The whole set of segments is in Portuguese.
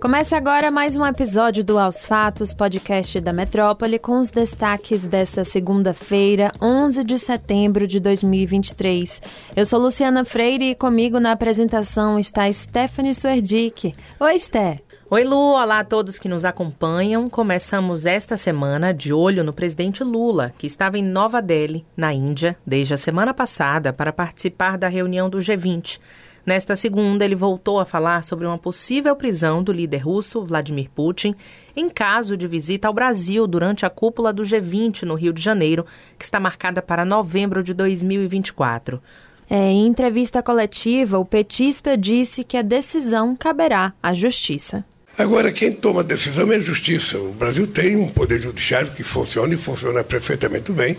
Começa agora mais um episódio do Aos Fatos, podcast da Metrópole, com os destaques desta segunda-feira, 11 de setembro de 2023. Eu sou Luciana Freire e comigo na apresentação está Stephanie Suerdick. Oi, Sté. Oi, Lu. Olá a todos que nos acompanham. Começamos esta semana de olho no presidente Lula, que estava em Nova Delhi, na Índia, desde a semana passada para participar da reunião do G20. Nesta segunda, ele voltou a falar sobre uma possível prisão do líder russo, Vladimir Putin, em caso de visita ao Brasil durante a cúpula do G20 no Rio de Janeiro, que está marcada para novembro de 2024. É, em entrevista coletiva, o petista disse que a decisão caberá à Justiça. Agora, quem toma a decisão é a Justiça. O Brasil tem um poder judiciário que funciona e funciona perfeitamente bem.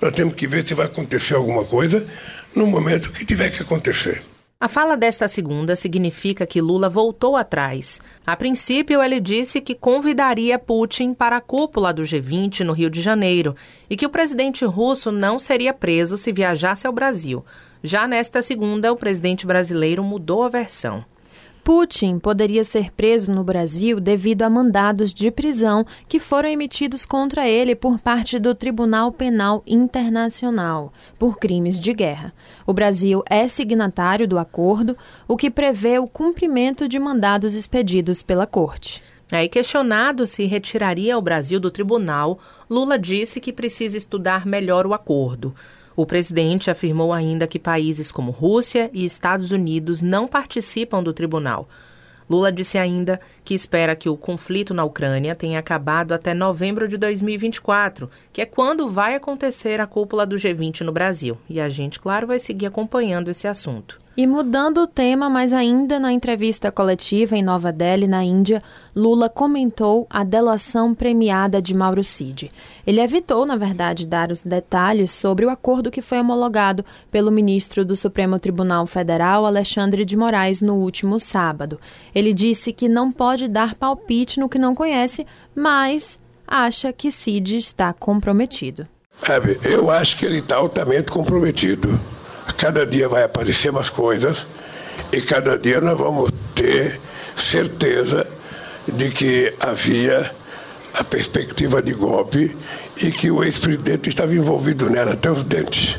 Nós temos que ver se vai acontecer alguma coisa no momento que tiver que acontecer. A fala desta segunda significa que Lula voltou atrás. A princípio, ele disse que convidaria Putin para a cúpula do G20 no Rio de Janeiro e que o presidente russo não seria preso se viajasse ao Brasil. Já nesta segunda, o presidente brasileiro mudou a versão. Putin poderia ser preso no Brasil devido a mandados de prisão que foram emitidos contra ele por parte do Tribunal Penal Internacional por crimes de guerra. O Brasil é signatário do acordo, o que prevê o cumprimento de mandados expedidos pela Corte. Aí, questionado se retiraria o Brasil do tribunal, Lula disse que precisa estudar melhor o acordo. O presidente afirmou ainda que países como Rússia e Estados Unidos não participam do tribunal. Lula disse ainda que espera que o conflito na Ucrânia tenha acabado até novembro de 2024, que é quando vai acontecer a cúpula do G20 no Brasil. E a gente, claro, vai seguir acompanhando esse assunto. E mudando o tema, mas ainda na entrevista coletiva em Nova Delhi, na Índia, Lula comentou a delação premiada de Mauro Cid. Ele evitou, na verdade, dar os detalhes sobre o acordo que foi homologado pelo ministro do Supremo Tribunal Federal, Alexandre de Moraes, no último sábado. Ele disse que não pode dar palpite no que não conhece, mas acha que Cid está comprometido. Eu acho que ele está altamente comprometido cada dia vai aparecer umas coisas e cada dia nós vamos ter certeza de que havia a perspectiva de golpe e que o ex-presidente estava envolvido nela até os dentes.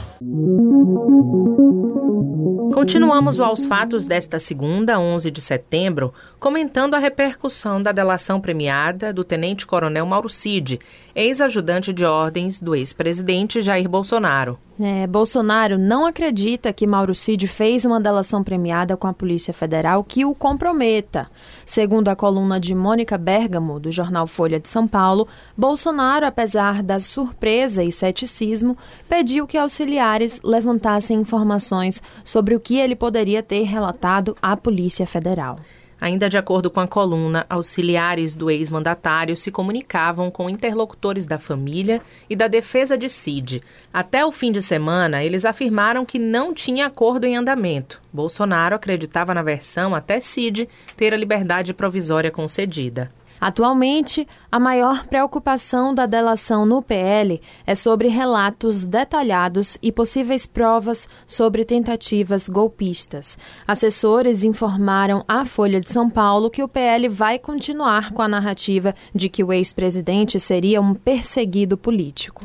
Continuamos o aos fatos desta segunda, 11 de setembro, comentando a repercussão da delação premiada do tenente-coronel Mauro Cid, ex-ajudante de ordens do ex-presidente Jair Bolsonaro. É, Bolsonaro não acredita que Mauro Cid fez uma delação premiada com a Polícia Federal que o comprometa. Segundo a coluna de Mônica Bergamo, do jornal Folha de São Paulo, Bolsonaro, apesar da surpresa e ceticismo, pediu que auxiliares levantassem informações sobre o que ele poderia ter relatado à Polícia Federal. Ainda de acordo com a coluna, auxiliares do ex-mandatário se comunicavam com interlocutores da família e da defesa de Cid. Até o fim de semana, eles afirmaram que não tinha acordo em andamento. Bolsonaro acreditava na versão até Cid ter a liberdade provisória concedida. Atualmente, a maior preocupação da delação no PL é sobre relatos detalhados e possíveis provas sobre tentativas golpistas. Assessores informaram à Folha de São Paulo que o PL vai continuar com a narrativa de que o ex-presidente seria um perseguido político.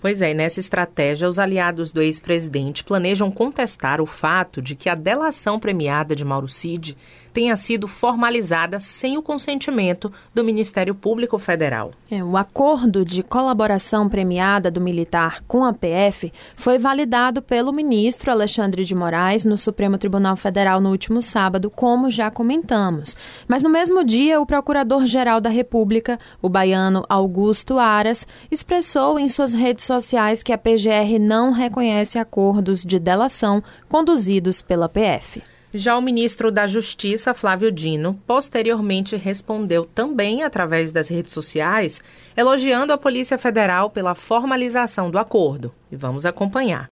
Pois é, e nessa estratégia, os aliados do ex-presidente planejam contestar o fato de que a delação premiada de Mauro Cid tenha sido formalizada sem o consentimento do Ministério Público Federal. É, o acordo de colaboração premiada do militar com a PF foi validado pelo ministro Alexandre de Moraes no Supremo Tribunal Federal no último sábado, como já comentamos. Mas no mesmo dia, o Procurador-Geral da República, o baiano Augusto Aras, expressou em suas redes sociais que a PGR não reconhece acordos de delação conduzidos pela PF. Já o ministro da Justiça, Flávio Dino, posteriormente respondeu também através das redes sociais, elogiando a Polícia Federal pela formalização do acordo. E vamos acompanhar.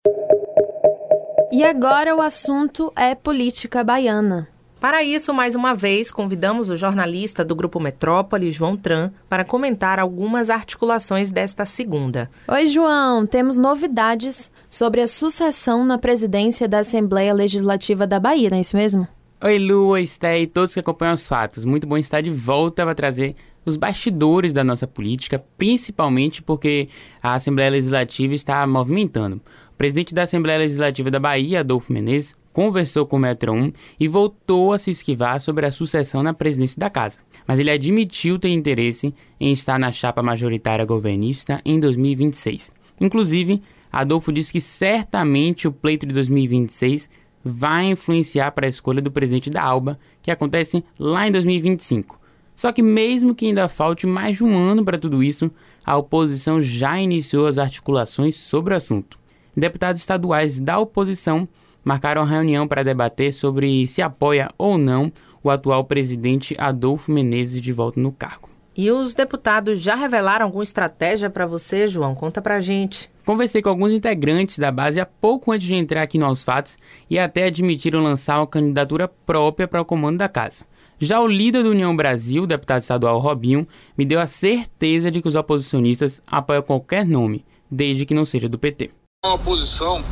E agora o assunto é política baiana. Para isso, mais uma vez, convidamos o jornalista do Grupo Metrópole, João Tran, para comentar algumas articulações desta segunda. Oi, João. Temos novidades sobre a sucessão na presidência da Assembleia Legislativa da Bahia, não é isso mesmo? Oi, Lu, oi, Sté e todos que acompanham os fatos. Muito bom estar de volta para trazer os bastidores da nossa política, principalmente porque a Assembleia Legislativa está movimentando. O presidente da Assembleia Legislativa da Bahia, Adolfo Menezes, conversou com o Metro 1 e voltou a se esquivar sobre a sucessão na presidência da casa. Mas ele admitiu ter interesse em estar na chapa majoritária governista em 2026. Inclusive, Adolfo disse que certamente o pleito de 2026 vai influenciar para a escolha do presidente da Alba, que acontece lá em 2025. Só que, mesmo que ainda falte mais de um ano para tudo isso, a oposição já iniciou as articulações sobre o assunto. Deputados estaduais da oposição marcaram reunião para debater sobre se apoia ou não o atual presidente Adolfo Menezes de volta no cargo. E os deputados já revelaram alguma estratégia para você, João? Conta pra gente. Conversei com alguns integrantes da base há pouco antes de entrar aqui nos fatos e até admitiram lançar uma candidatura própria para o comando da casa. Já o líder do União Brasil, o deputado estadual Robinho, me deu a certeza de que os oposicionistas apoiam qualquer nome, desde que não seja do PT. Uma oposição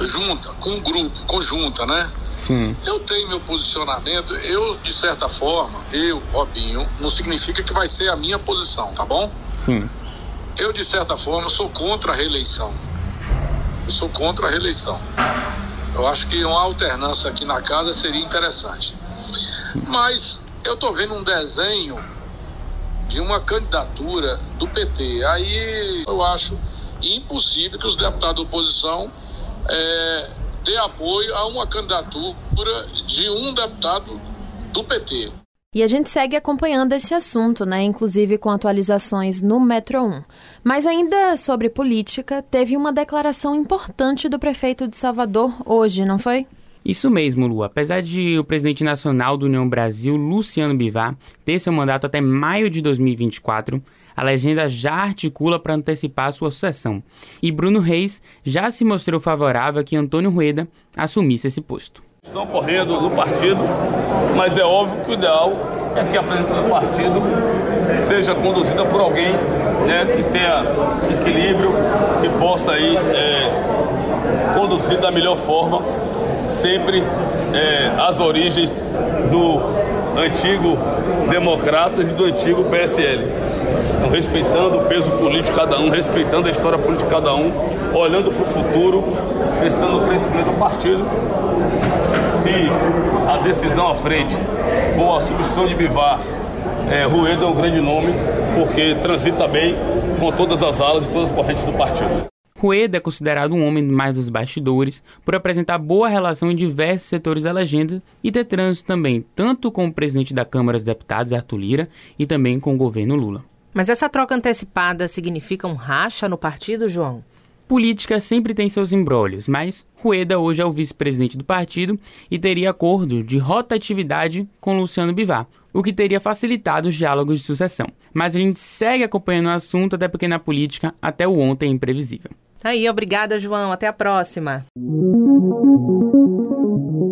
junta, com um grupo, conjunta, né? Sim. Eu tenho meu posicionamento, eu, de certa forma, eu, Robinho, não significa que vai ser a minha posição, tá bom? Sim. Eu, de certa forma, sou contra a reeleição. Eu sou contra a reeleição. Eu acho que uma alternância aqui na casa seria interessante. Mas eu tô vendo um desenho de uma candidatura do PT. Aí eu acho impossível que os deputados da oposição é, dê apoio a uma candidatura de um deputado do PT. E a gente segue acompanhando esse assunto, né? Inclusive com atualizações no Metro 1. Mas ainda sobre política, teve uma declaração importante do prefeito de Salvador hoje, não foi? Isso mesmo, Lu. Apesar de o presidente nacional do União Brasil, Luciano Bivar, ter seu mandato até maio de 2024, a legenda já articula para antecipar sua sucessão. E Bruno Reis já se mostrou favorável a que Antônio Rueda assumisse esse posto. Estão correndo no partido, mas é óbvio que o ideal é que a presença do partido seja conduzida por alguém né, que tenha equilíbrio, que possa aí, é, conduzir da melhor forma, sempre é, as origens do antigo Democratas e do antigo PSL. Então, respeitando o peso político de cada um, respeitando a história política de cada um, olhando para o futuro, pensando no crescimento do partido se a decisão à frente for a substituição de Bivar, é, Rueda é um grande nome, porque transita bem com todas as alas e todas as correntes do partido. Rueda é considerado um homem mais dos bastidores por apresentar boa relação em diversos setores da legenda e ter trânsito também, tanto com o presidente da Câmara dos Deputados, Arthur Lira, e também com o governo Lula. Mas essa troca antecipada significa um racha no partido, João? Política sempre tem seus embrólios, mas Rueda hoje é o vice-presidente do partido e teria acordo de rotatividade com Luciano Bivar, o que teria facilitado os diálogos de sucessão. Mas a gente segue acompanhando o assunto, até porque na política até o ontem é imprevisível. Aí, obrigada, João. Até a próxima.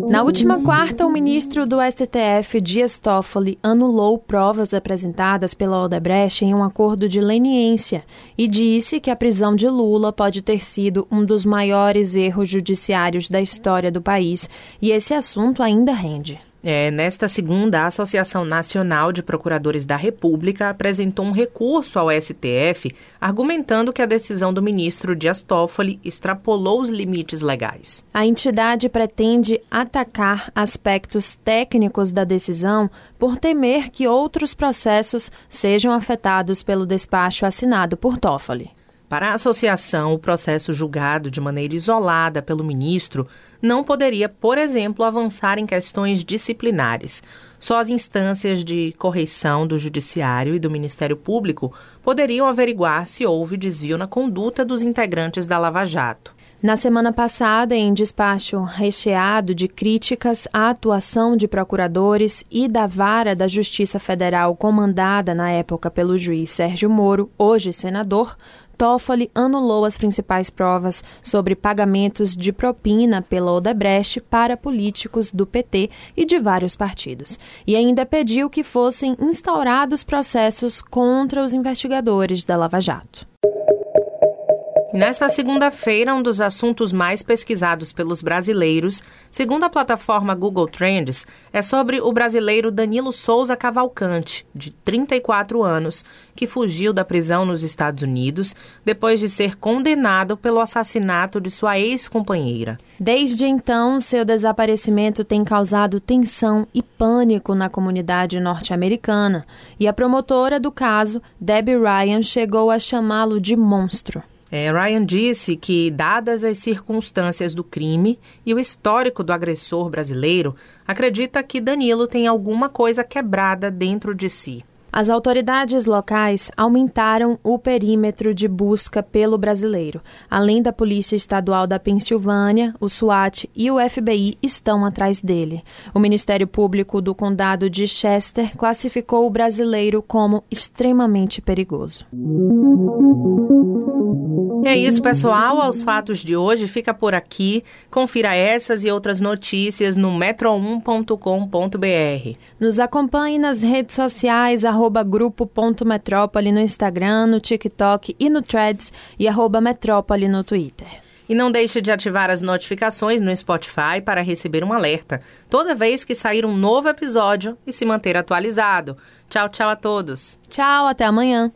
Na última quarta, o ministro do STF, Dias Toffoli, anulou provas apresentadas pela Odebrecht em um acordo de leniência e disse que a prisão de Lula pode ter sido um dos maiores erros judiciários da história do país e esse assunto ainda rende. É, nesta segunda, a Associação Nacional de Procuradores da República apresentou um recurso ao STF, argumentando que a decisão do ministro Dias Toffoli extrapolou os limites legais. A entidade pretende atacar aspectos técnicos da decisão por temer que outros processos sejam afetados pelo despacho assinado por Toffoli. Para a associação, o processo julgado de maneira isolada pelo ministro não poderia, por exemplo, avançar em questões disciplinares. Só as instâncias de correição do Judiciário e do Ministério Público poderiam averiguar se houve desvio na conduta dos integrantes da Lava Jato. Na semana passada, em despacho recheado de críticas à atuação de procuradores e da vara da Justiça Federal comandada na época pelo juiz Sérgio Moro, hoje senador, Toffoli anulou as principais provas sobre pagamentos de propina pela Odebrecht para políticos do PT e de vários partidos. E ainda pediu que fossem instaurados processos contra os investigadores da Lava Jato. Nesta segunda-feira, um dos assuntos mais pesquisados pelos brasileiros, segundo a plataforma Google Trends, é sobre o brasileiro Danilo Souza Cavalcante, de 34 anos, que fugiu da prisão nos Estados Unidos depois de ser condenado pelo assassinato de sua ex-companheira. Desde então, seu desaparecimento tem causado tensão e pânico na comunidade norte-americana, e a promotora do caso, Debbie Ryan, chegou a chamá-lo de monstro. É, Ryan disse que, dadas as circunstâncias do crime e o histórico do agressor brasileiro, acredita que Danilo tem alguma coisa quebrada dentro de si. As autoridades locais aumentaram o perímetro de busca pelo brasileiro. Além da Polícia Estadual da Pensilvânia, o SWAT e o FBI estão atrás dele. O Ministério Público do Condado de Chester classificou o brasileiro como extremamente perigoso. É isso, pessoal. Aos fatos de hoje fica por aqui. Confira essas e outras notícias no metro1.com.br. Nos acompanhe nas redes sociais arroba grupo.metrópole no Instagram, no TikTok e no Threads e arroba metrópole no Twitter. E não deixe de ativar as notificações no Spotify para receber um alerta toda vez que sair um novo episódio e se manter atualizado. Tchau, tchau a todos. Tchau, até amanhã.